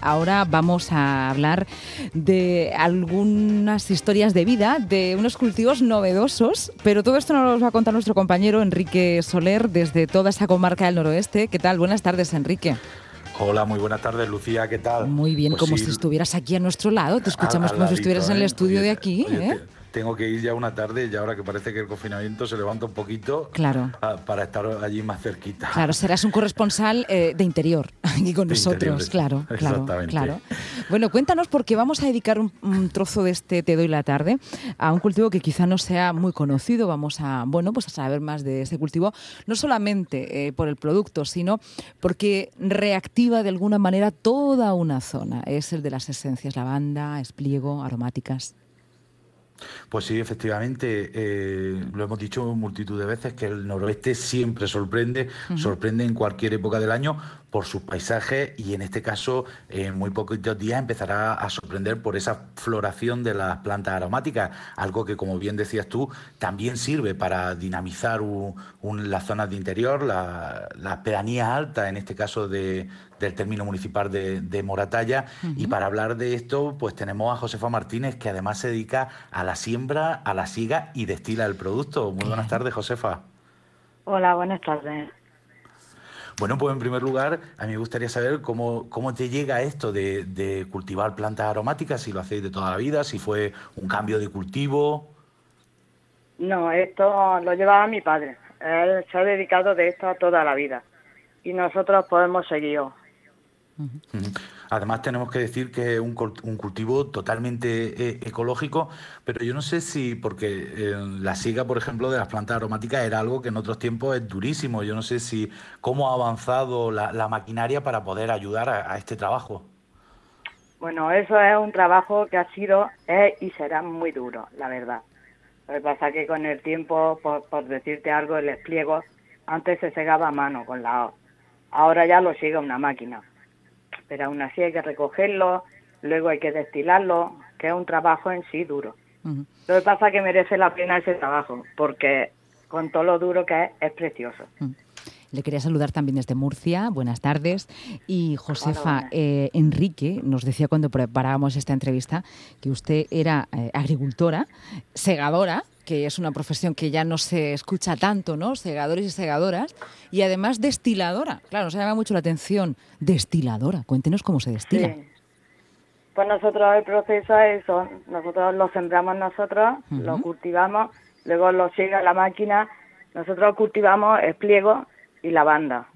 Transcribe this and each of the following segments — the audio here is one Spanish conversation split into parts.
Ahora vamos a hablar de algunas historias de vida, de unos cultivos novedosos, pero todo esto nos lo va a contar nuestro compañero Enrique Soler desde toda esa comarca del noroeste. ¿Qué tal? Buenas tardes, Enrique. Hola, muy buenas tardes, Lucía, ¿qué tal? Muy bien, pues como si estuvieras aquí a nuestro lado, te escuchamos como si estuvieras en el ¿eh? estudio de aquí. ¿eh? Tengo que ir ya una tarde y ahora que parece que el confinamiento se levanta un poquito claro. para estar allí más cerquita. Claro, serás un corresponsal eh, de interior aquí con nosotros, claro, claro, claro. Bueno, cuéntanos porque vamos a dedicar un, trozo de este Te doy la tarde a un cultivo que quizá no sea muy conocido, vamos a, bueno, pues a saber más de ese cultivo, no solamente eh, por el producto, sino porque reactiva de alguna manera toda una zona, es el de las esencias lavanda, espliego, aromáticas. Pues sí, efectivamente, eh, lo hemos dicho multitud de veces que el noroeste siempre sorprende, sorprende en cualquier época del año por sus paisajes y en este caso en muy poquitos días empezará a sorprender por esa floración de las plantas aromáticas, algo que como bien decías tú también sirve para dinamizar las zonas de interior, las pedanías altas, en este caso de, del término municipal de, Moratalla. Y para hablar de esto, pues tenemos a Josefa Martínez, que además se dedica a la siembra, a la siga y destila el producto. Muy buenas tardes, Josefa. Hola, buenas tardes. Bueno, pues en primer lugar, a mí me gustaría saber cómo, cómo te llega esto de, cultivar plantas aromáticas, si lo hacéis de toda la vida, si fue un cambio de cultivo. No, esto lo llevaba mi padre. Él se ha dedicado de esto toda la vida. Y nosotros podemos seguir. Además tenemos que decir que es un, cultivo totalmente eh, ecológico, pero yo no sé si, porque eh, la siga, por ejemplo, de las plantas aromáticas era algo que en otros tiempos es durísimo. Yo no sé si cómo ha avanzado la, maquinaria para poder ayudar a, este trabajo. Bueno, eso es un trabajo que ha sido, y será muy duro, la verdad. Lo que pasa es que con el tiempo, por, por decirte algo, el despliego antes se segaba a mano con la Ahora ya lo sigue una máquina pero aún así hay que recogerlo, luego hay que destilarlo, que es un trabajo en sí duro. Lo que pasa es que merece la pena ese trabajo, porque con todo lo duro que es, es precioso. Le quería saludar también desde Murcia. Buenas tardes. Y Josefa, eh, Enrique nos decía cuando preparábamos esta entrevista que usted era eh, agricultora, segadora, que es una profesión que ya no se escucha tanto, ¿no? Segadores y segadoras, y además destiladora. Claro, nos llama mucho la atención. Destiladora, cuéntenos cómo se destila. Pues nosotros el proceso es eso, nosotros lo sembramos nosotros, lo cultivamos, luego lo sigue la máquina, nosotros cultivamos el pliego y lavanda.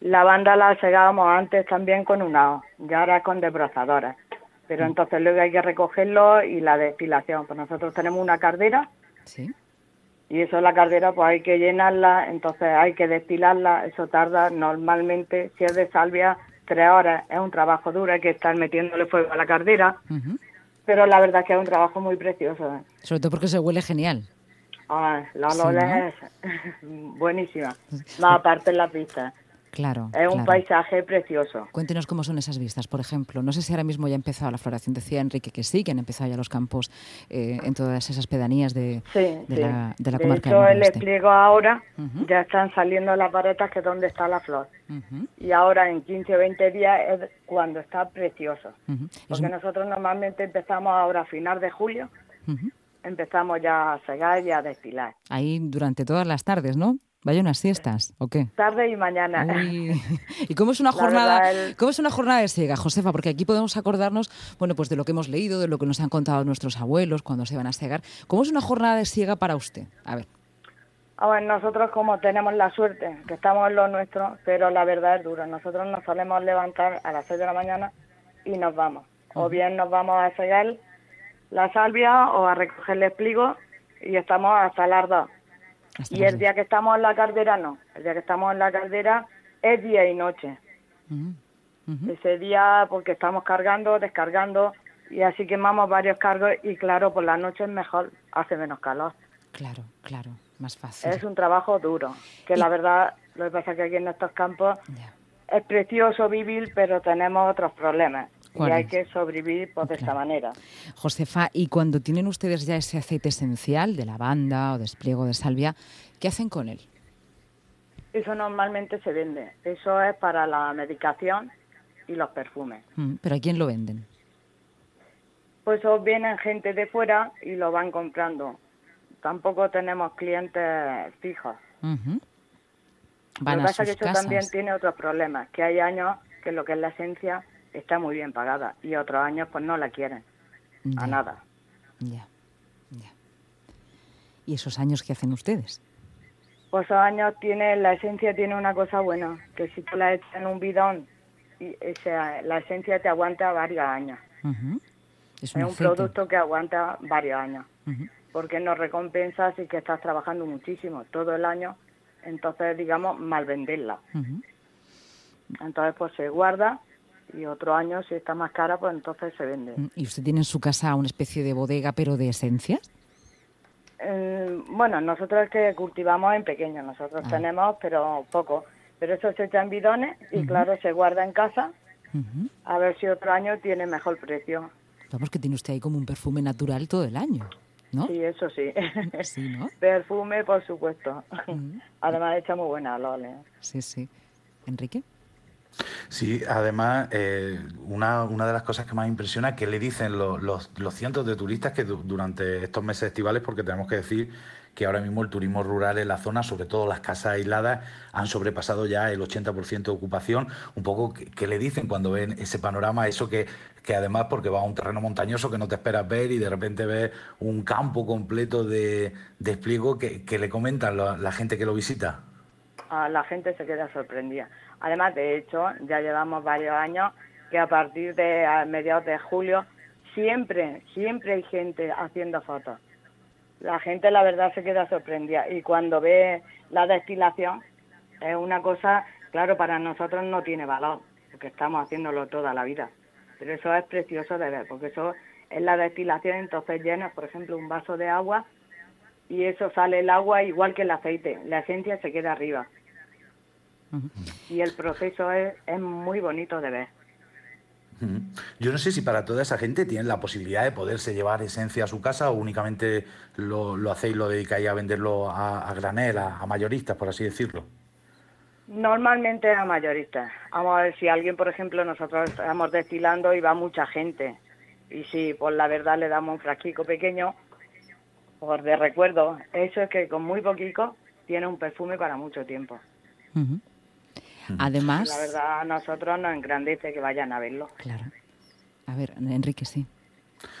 La banda la segábamos antes también con una ya ahora con desbrozadoras. Pero entonces luego hay que recogerlo y la destilación. Pues nosotros tenemos una cardera Sí. Y eso la caldera pues hay que llenarla, entonces hay que destilarla, eso tarda normalmente, si es de salvia, tres horas. Es un trabajo duro, hay que estar metiéndole fuego a la cardera, pero la verdad es que es un trabajo muy precioso. ¿eh? Sobre todo porque se huele genial. Ah, la olor es buenísima. Más aparte en la pista. Claro. Es un paisaje precioso. Cuéntenos cómo son esas vistas, por ejemplo. No sé si ahora mismo ya ha empezado la floración. Decía Enrique que sí, que han empezado ya los campos eh, en todas esas pedanías de, La, de la comarca. De hecho, el despliego ahora ya están saliendo las varetas que es donde está la flor. Y ahora en 15 o 20 días es cuando está precioso. Porque nosotros normalmente empezamos ahora a final de julio. Empezamos ya a segar y a destilar. Ahí durante todas las tardes, ¿no? Vaya unas siestas, ¿o qué? Tarde y mañana. ¿Y cómo es una jornada, cómo es una jornada de siega, Josefa? Porque aquí podemos acordarnos, bueno, pues de lo que hemos leído, de lo que nos han contado nuestros abuelos cuando se van a cegar. ¿Cómo es una jornada de siega para usted? A ver. Ah, nosotros como tenemos la suerte, que estamos en lo nuestro, pero la verdad es dura. Nosotros nos solemos levantar a las 6 de la mañana y nos vamos. O bien nos vamos a cegar la salvia o a recoger el pliego y estamos hasta las 2 y el día que estamos en la caldera no, el día que estamos en la caldera es día y noche. Ese día porque estamos cargando, descargando y así quemamos varios cargos y claro, por la noche es mejor, hace menos calor. Claro, claro, más fácil. Es un trabajo duro, que la verdad, lo que pasa es que aquí en estos campos es precioso vivir, pero tenemos otros problemas y hay que sobrevivir pues, de esta manera. Josefa, y cuando tienen ustedes ya ese aceite esencial de lavanda o despliego de salvia, ¿qué hacen con él? Eso normalmente se vende. Eso es para la medicación y los perfumes. Mm, ¿Pero a quién lo venden? Pues vienen gente de fuera y lo van comprando. Tampoco tenemos clientes fijos. lo que pasa es que eso también tiene otros problemas, que hay años que lo que es la esencia está muy bien pagada y otros años pues no la quieren, a nada. Ya, ya. ¿Y esos años qué hacen ustedes? Pues esos años tiene, la esencia tiene una cosa buena, que si tú la echas en un bidón, y la esencia te aguanta varios años. Es un, producto que aguanta varios años, porque no recompensa si que estás trabajando muchísimo todo el año, entonces digamos mal venderla. Entonces pues se guarda y otro año si está más cara pues entonces se vende. ¿Y usted tiene en su casa una especie de bodega pero de esencias? Eh, bueno, nosotros es que cultivamos en pequeño, nosotros ah. tenemos pero poco, pero eso se echa en bidones y claro se guarda en casa a ver si otro año tiene mejor precio. Vamos, que tiene usted ahí como un perfume natural todo el año, ¿no? Sí, eso sí. sí ¿no? Perfume, por supuesto. Además, echa muy buena olor. Sí, sí. ¿Enrique? Sí, además, eh, una, una, de las cosas que más impresiona es que le dicen los, los, cientos de turistas que durante estos meses estivales, porque tenemos que decir que ahora mismo el turismo rural en la zona, sobre todo las casas aisladas, han sobrepasado ya el 80% de ocupación. Un poco, ¿qué, le dicen cuando ven ese panorama? Eso que, que además, porque va a un terreno montañoso que no te esperas ver y de repente ves un campo completo de despliego que, que le comentan la, gente que lo visita. A la gente se queda sorprendida. Además, de hecho, ya llevamos varios años que a partir de mediados de julio siempre, siempre hay gente haciendo fotos. La gente la verdad se queda sorprendida. Y cuando ve la destilación es una cosa, claro, para nosotros no tiene valor, porque estamos haciéndolo toda la vida, pero eso es precioso de ver, porque eso es la destilación, entonces llenas, por ejemplo, un vaso de agua y eso sale el agua igual que el aceite, la esencia se queda arriba. Y el proceso es, es muy bonito de ver. Yo no sé si para toda esa gente tienen la posibilidad de poderse llevar esencia a su casa o únicamente lo, lo hacéis, lo dedicáis a venderlo a, granel, a, mayoristas, por así decirlo. Normalmente a mayoristas. Vamos a ver si alguien, por ejemplo, nosotros estamos destilando y va mucha gente. Y si por la verdad le damos un frasquico pequeño, por de recuerdo, eso es que con muy poquito tiene un perfume para mucho tiempo. Además... La verdad, a nosotros nos engrandece que vayan a verlo. Claro. A ver, Enrique, sí.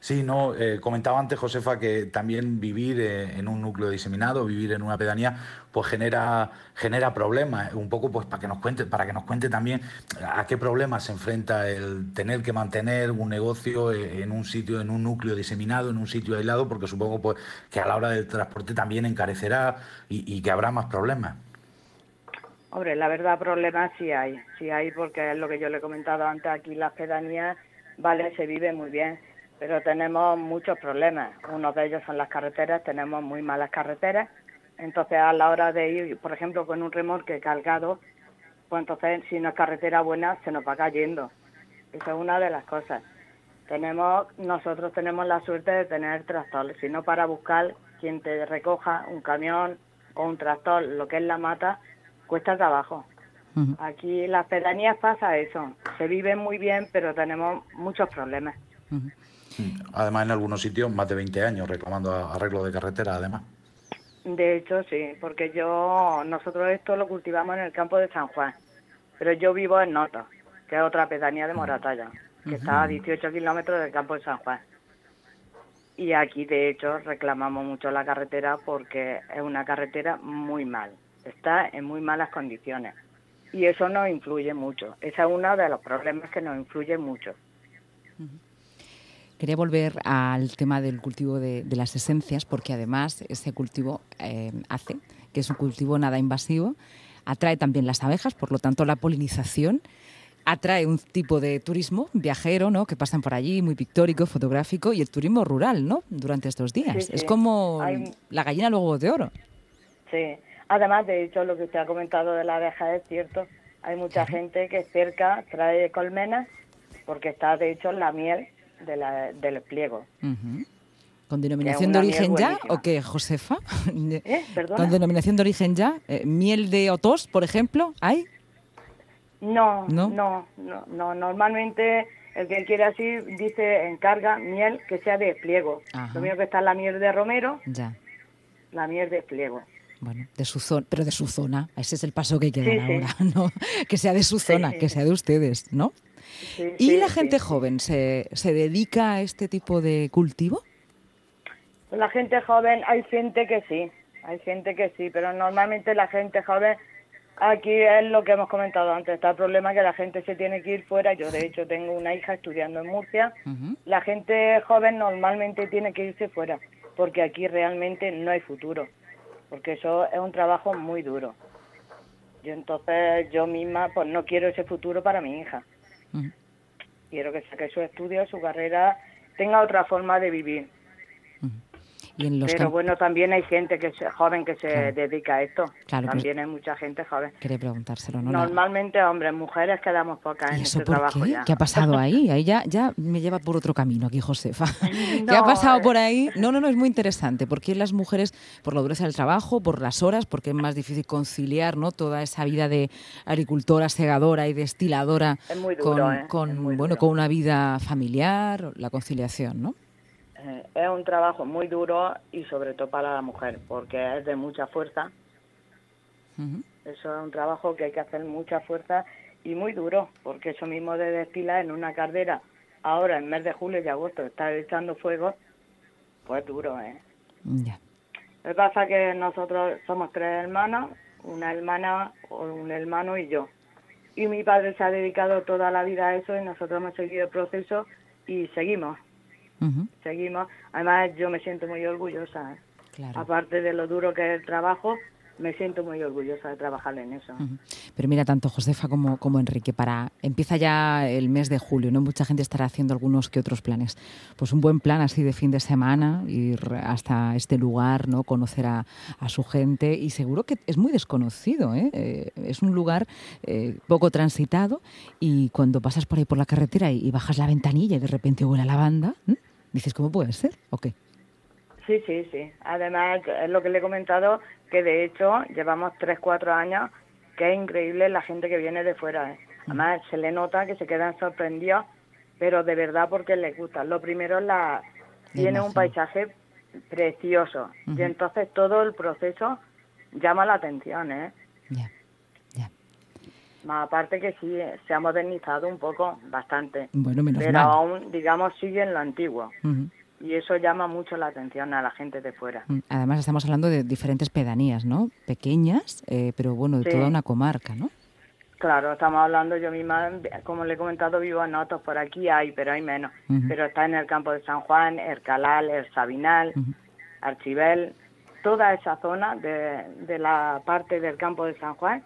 Sí, no, eh, comentaba antes Josefa que también vivir eh, en un núcleo diseminado, vivir en una pedanía, pues genera, genera problemas. Un poco pues para que nos cuente, para que nos cuente también a qué problemas se enfrenta el tener que mantener un negocio eh, en un sitio, en un núcleo diseminado, en un sitio aislado, porque supongo pues que a la hora del transporte también encarecerá y que habrá más problemas. Hombre, la verdad problemas sí hay, sí hay porque es lo que yo le he comentado antes, aquí las pedanías, vale, se vive muy bien, pero tenemos muchos problemas. Uno de ellos son las carreteras, tenemos muy malas carreteras, entonces a la hora de ir, por ejemplo, con un remolque cargado, pues entonces si no es carretera buena se nos va cayendo. Esa es una de las cosas. Tenemos, nosotros tenemos la suerte de tener tractores, si no para buscar quien te recoja un camión o un tractor, lo que es la mata, cuesta trabajo. Aquí en las pedanías pasa eso. Se vive muy bien, pero tenemos muchos problemas. Además, en algunos sitios, más de 20 años reclamando arreglo de carretera, además. De hecho, sí, porque yo, nosotros esto lo cultivamos en el campo de San Juan, pero yo vivo en Nota, que es otra pedanía de Moratalla, que está a 18 kilómetros del campo de San Juan. Y aquí, de hecho, reclamamos mucho la carretera porque es una carretera muy mal está en muy malas condiciones. Y eso nos influye mucho. Ese es uno de los problemas que nos influye mucho. Quería volver al tema del cultivo de, las esencias, porque además ese cultivo eh, hace que es un cultivo nada invasivo, atrae también las abejas, por lo tanto la polinización atrae un tipo de turismo viajero, ¿no? Que pasan por allí, muy pictórico, fotográfico, y el turismo rural, ¿no? Durante estos días. Es como la gallina luego de oro. Sí, Además, de hecho, lo que usted ha comentado de la abeja es cierto. Hay mucha gente que cerca trae colmenas porque está, de hecho, la miel de la, del pliego. ¿Con denominación de origen ya o qué, Josefa? ¿Eh? ¿Con denominación de origen ya? Eh, ¿Miel de Otos, por ejemplo, hay? No, no, no, no, Normalmente el que quiere así dice encarga miel que sea de pliego. Lo mismo que está la miel de romero. Ya. La miel de pliego. Bueno, de su zona, pero de su zona. Ese es el paso que hay que dar ahora, ¿no? Que sea de su zona, que sea de ustedes, ¿no? ¿Y la gente joven se, se dedica a este tipo de cultivo? La gente joven, hay gente que sí, hay gente que sí, pero normalmente la gente joven, aquí es lo que hemos comentado antes, está el problema que la gente se tiene que ir fuera. Yo, de hecho, tengo una hija estudiando en Murcia. La gente joven normalmente tiene que irse fuera, porque aquí realmente no hay futuro, porque eso es un trabajo muy duro. Y entonces yo misma, pues no quiero ese futuro para mi hija. Quiero que saque su estudio, su carrera, tenga otra forma de vivir pero bueno, también hay gente que joven que se dedica a esto. Claro, también hay mucha gente joven. Quería preguntárselo, ¿no? Normalmente hombres, mujeres quedamos pocas en este trabajo qué? ¿Qué ha pasado ahí? Ahí ya, ya me lleva por otro camino aquí, Josefa. ¿Qué ha pasado por ahí? No, no, no, es muy interesante. ¿Por qué las mujeres, por la dureza del trabajo, por las horas, porque es más difícil conciliar ¿no? toda esa vida de agricultora, segadora y destiladora con, ¿eh? con bueno, con una vida familiar, la conciliación, ¿no? Eh, es un trabajo muy duro y sobre todo para la mujer, porque es de mucha fuerza. Eso es un trabajo que hay que hacer mucha fuerza y muy duro, porque eso mismo de destilar en una cardera, ahora en mes de julio y agosto, estar echando fuego, pues duro, ¿eh? Ya. Lo que pasa que nosotros somos tres hermanos, una hermana, un hermano y yo. Y mi padre se ha dedicado toda la vida a eso y nosotros hemos seguido el proceso y seguimos. Seguimos. Además, yo me siento muy orgullosa. ¿eh? Aparte de lo duro que es el trabajo, me siento muy orgullosa de trabajar en eso. Pero mira, tanto Josefa como, como Enrique, para empieza ya el mes de julio, ¿no? Mucha gente estará haciendo algunos que otros planes. Pues un buen plan así de fin de semana, ir hasta este lugar, ¿no? Conocer a, su gente y seguro que es muy desconocido, ¿eh? eh es un lugar eh, poco transitado y cuando pasas por ahí por la carretera y, bajas la ventanilla y de repente huele a lavanda, dices, ¿cómo puede ser? ¿O qué? Sí, sí, sí. Además, es lo que le he comentado, que de hecho llevamos 3, 4 años, que es increíble la gente que viene de fuera. ¿eh? Además, se le nota que se quedan sorprendidos, pero de verdad porque les gusta. Lo primero es la... Tiene un paisaje precioso y entonces todo el proceso llama la atención, ¿eh? Más aparte que sí, se ha modernizado un poco, bastante. Bueno, menos pero aún, digamos, sigue en lo antiguo y eso llama mucho la atención a la gente de fuera. Mm, además estamos hablando de diferentes pedanías, ¿no? Pequeñas, eh, pero bueno, de toda una comarca, ¿no? Claro, estamos hablando, yo misma, como le he comentado, vivo en Notos, por aquí hay, pero hay menos. Pero está en el campo de San Juan, el Calal, el Sabinal, Archibel, toda esa zona de, de la parte del campo de San Juan,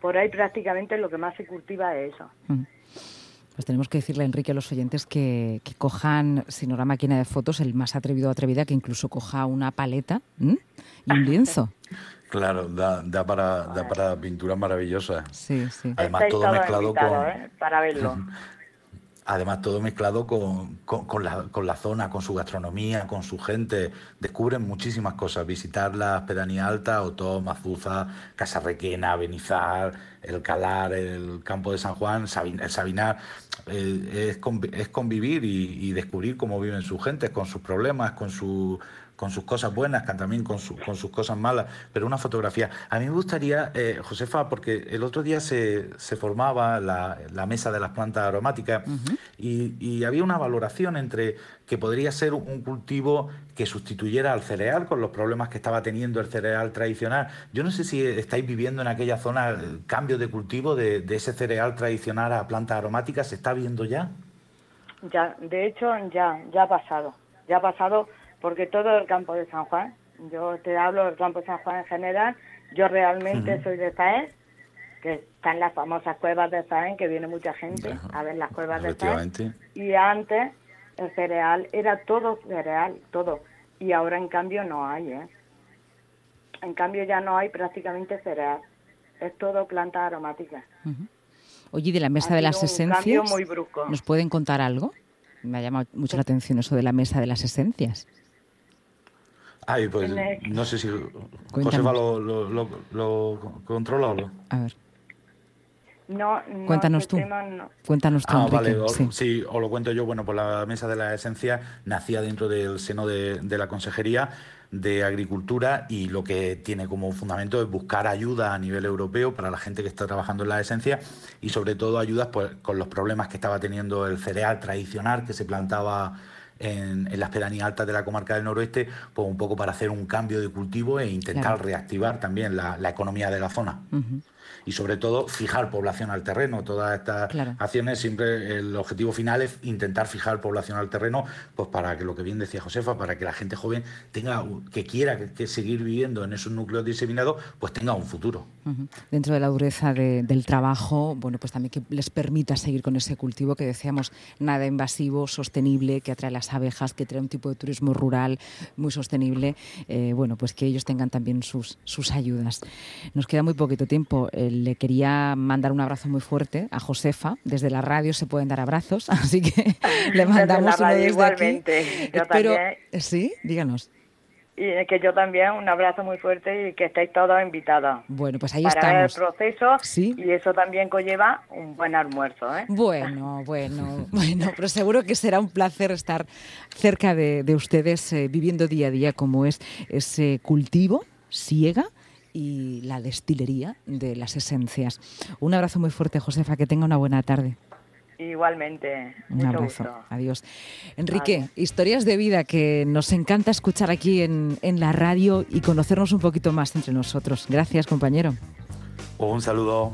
por ahí prácticamente lo que más se cultiva es eso. Pues tenemos que decirle, a Enrique, a los oyentes que, cojan, si no la máquina de fotos, el más atrevido o atrevida, que incluso coja una paleta y un lienzo. Claro, da, da, para, da para pinturas maravillosas. Sí, sí. Además, todo mezclado con... ¿eh? Para verlo. Además, todo mezclado con, con, la, con, la, zona, con su gastronomía, con su gente. Descubren muchísimas cosas. Visitar las pedanías altas, Otó, Mazuza, Casarrequena, Benizar, El Calar, el Campo de San Juan, el Sabinar. Eh, es, es, convivir y, descubrir cómo viven sus gentes, con sus problemas, con su con sus cosas buenas, también con, con sus cosas malas, pero una fotografía. A mí me gustaría, eh, Josefa, porque el otro día se, se formaba la, la, mesa de las plantas aromáticas y, y, había una valoración entre que podría ser un cultivo que sustituyera al cereal con los problemas que estaba teniendo el cereal tradicional. Yo no sé si estáis viviendo en aquella zona el cambio de cultivo de, de ese cereal tradicional a plantas aromáticas, ¿se está viendo ya? Ya, de hecho ya, ya ha pasado, ya ha pasado porque todo el campo de San Juan, yo te hablo del campo de San Juan en general, yo realmente soy de Jaén, que están las famosas cuevas de Jaén, que viene mucha gente a ver las cuevas de Jaén. Y antes el cereal era todo cereal, todo. Y ahora en cambio no hay, ¿eh? En cambio ya no hay prácticamente cereal. Es todo planta aromática. Oye, de la mesa de las esencias, muy brusco. ¿nos pueden contar algo? Me ha llamado mucho la atención eso de la mesa de las esencias. Ay, pues no sé si Josefa lo, lo, lo, controla o no. A ver. No, Cuéntanos tú. Cuéntanos tú. Ah, vale, sí. os lo cuento yo. Bueno, pues la Mesa de la Esencia nacía dentro del seno de, la Consejería de Agricultura y lo que tiene como fundamento es buscar ayuda a nivel europeo para la gente que está trabajando en la esencia y sobre todo ayudas pues, con los problemas que estaba teniendo el cereal tradicional que se plantaba en, las pedanías altas de la comarca del noroeste, pues un poco para hacer un cambio de cultivo e intentar reactivar también la, economía de la zona y sobre todo fijar población al terreno. Todas estas acciones siempre el objetivo final es intentar fijar población al terreno, pues para que lo que bien decía Josefa, para que la gente joven tenga que quiera que, seguir viviendo en esos núcleos diseminados, pues tenga un futuro. Dentro de la dureza del trabajo, bueno, pues también que les permita seguir con ese cultivo que decíamos nada invasivo, sostenible, que atrae las abejas, que trae un tipo de turismo rural muy sostenible. Eh, bueno, pues que ellos tengan también sus, sus ayudas. Nos queda muy poquito tiempo le quería mandar un abrazo muy fuerte a Josefa. Desde la radio se pueden dar abrazos, así que le mandamos uno desde igualmente. Yo también. Sí, díganos. Y que yo también un abrazo muy fuerte y que estáis todos invitados. Bueno, pues ahí para estamos. Ver el proceso ¿Sí? y eso también conlleva un buen almuerzo. ¿eh? Bueno, bueno, bueno, pero seguro que será un placer estar cerca de, ustedes eh, viviendo día a día como es ese cultivo, siega y la destilería de las esencias. Un abrazo muy fuerte, Josefa, que tenga una buena tarde. Igualmente. Un abrazo. Adiós. Enrique, historias de vida que nos encanta escuchar aquí en, en la radio y conocernos un poquito más entre nosotros. Gracias, compañero. Un saludo.